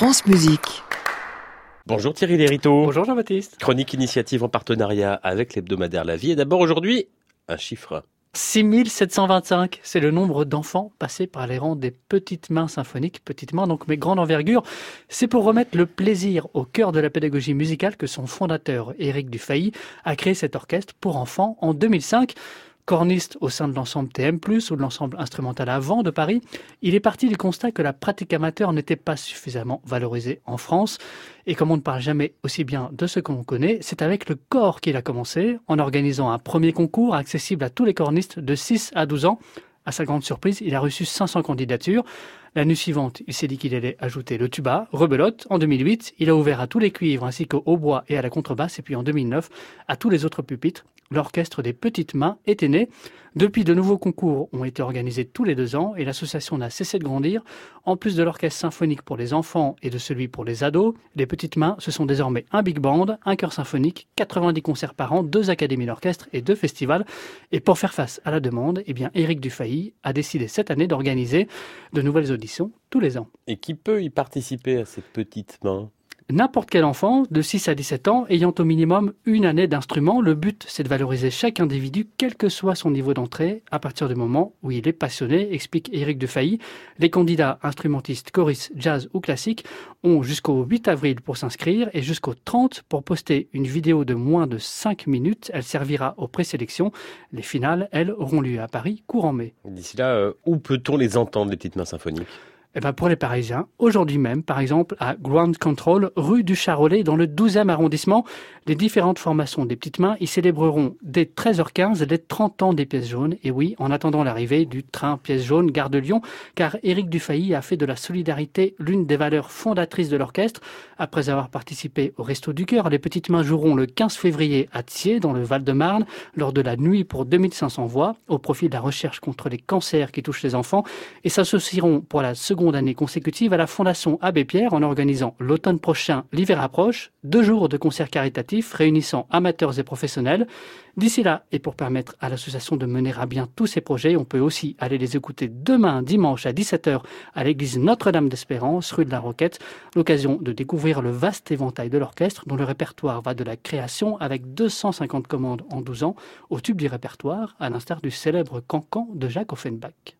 France Musique. Bonjour Thierry Lériteau. Bonjour Jean-Baptiste. Chronique initiative en partenariat avec l'hebdomadaire La Vie. Et d'abord aujourd'hui, un chiffre. 6725, c'est le nombre d'enfants passés par les rangs des petites mains symphoniques, petites mains donc mais grande envergure. C'est pour remettre le plaisir au cœur de la pédagogie musicale que son fondateur, Éric Dufay, a créé cet orchestre pour enfants en 2005 corniste au sein de l'ensemble TM+, ou de l'ensemble instrumental avant de Paris, il est parti du constat que la pratique amateur n'était pas suffisamment valorisée en France. Et comme on ne parle jamais aussi bien de ce qu'on connaît, c'est avec le corps qu'il a commencé, en organisant un premier concours accessible à tous les cornistes de 6 à 12 ans. À sa grande surprise, il a reçu 500 candidatures. L'année suivante, il s'est dit qu'il allait ajouter le tuba, rebelote. En 2008, il a ouvert à tous les cuivres ainsi qu'au hautbois et à la contrebasse. Et puis en 2009, à tous les autres pupitres l'orchestre des petites mains était né. Depuis, de nouveaux concours ont été organisés tous les deux ans et l'association n'a cessé de grandir. En plus de l'orchestre symphonique pour les enfants et de celui pour les ados, les petites mains, ce sont désormais un big band, un chœur symphonique, 90 concerts par an, deux académies d'orchestre et deux festivals. Et pour faire face à la demande, eh bien, Éric Dufay a décidé cette année d'organiser de nouvelles auditions tous les ans. Et qui peut y participer à ces petites mains? N'importe quel enfant de 6 à 17 ans ayant au minimum une année d'instrument. Le but, c'est de valoriser chaque individu, quel que soit son niveau d'entrée, à partir du moment où il est passionné, explique Éric Defailly. Les candidats instrumentistes, choristes, jazz ou classiques ont jusqu'au 8 avril pour s'inscrire et jusqu'au 30 pour poster une vidéo de moins de 5 minutes. Elle servira aux présélections. Les finales, elles, auront lieu à Paris courant mai. D'ici là, euh, où peut-on les entendre, les petites mains symphoniques? Eh ben pour les Parisiens, aujourd'hui même, par exemple, à Ground Control, rue du Charolais, dans le 12e arrondissement, les différentes formations des petites mains y célébreront dès 13h15 les 30 ans des pièces jaunes. Et oui, en attendant l'arrivée du train pièces jaunes Gare de Lyon, car Éric Dufay a fait de la solidarité l'une des valeurs fondatrices de l'orchestre. Après avoir participé au Resto du Cœur, les petites mains joueront le 15 février à Thiers, dans le Val-de-Marne, lors de la nuit pour 2500 voix, au profit de la recherche contre les cancers qui touchent les enfants, et s'associeront pour la seconde seconde année consécutive à la Fondation Abbé Pierre en organisant l'automne prochain L'hiver approche, deux jours de concerts caritatifs réunissant amateurs et professionnels. D'ici là, et pour permettre à l'association de mener à bien tous ses projets, on peut aussi aller les écouter demain dimanche à 17h à l'église Notre-Dame d'Espérance, rue de la Roquette, l'occasion de découvrir le vaste éventail de l'orchestre dont le répertoire va de la création avec 250 commandes en 12 ans au tube du répertoire, à l'instar du célèbre cancan de Jacques Offenbach.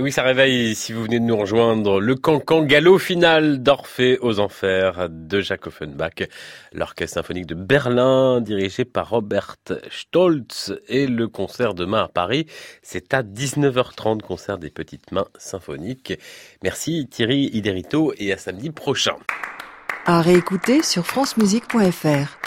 Et oui, ça réveille, si vous venez de nous rejoindre, le cancan galop final d'Orphée aux Enfers de Jacques Offenbach, l'orchestre symphonique de Berlin, dirigé par Robert Stoltz, et le concert demain à Paris. C'est à 19h30, concert des petites mains symphoniques. Merci Thierry Iderito et à samedi prochain. À réécouter sur francemusique.fr.